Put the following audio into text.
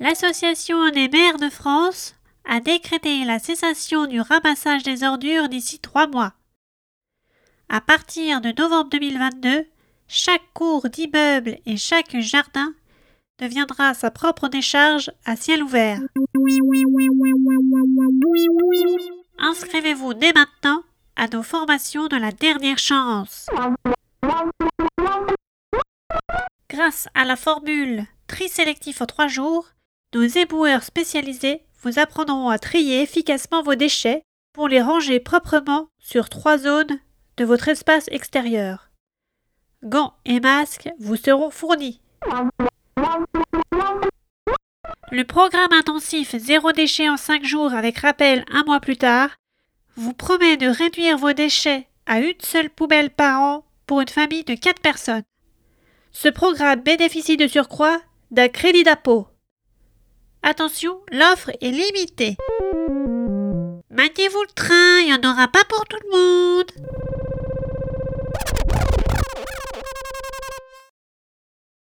L'Association des maires de France a décrété la cessation du ramassage des ordures d'ici trois mois. À partir de novembre 2022, chaque cour d'immeuble et chaque jardin deviendra sa propre décharge à ciel ouvert. Inscrivez-vous dès maintenant à nos formations de la dernière chance. Grâce à la formule tri sélectif en trois jours, nos éboueurs spécialisés vous apprendront à trier efficacement vos déchets pour les ranger proprement sur trois zones de votre espace extérieur. Gants et masques vous seront fournis. Le programme intensif Zéro déchet en 5 jours avec rappel un mois plus tard vous promet de réduire vos déchets à une seule poubelle par an pour une famille de 4 personnes. Ce programme bénéficie de surcroît d'un crédit d'impôt. Attention, l'offre est limitée. Maniez-vous le train, il en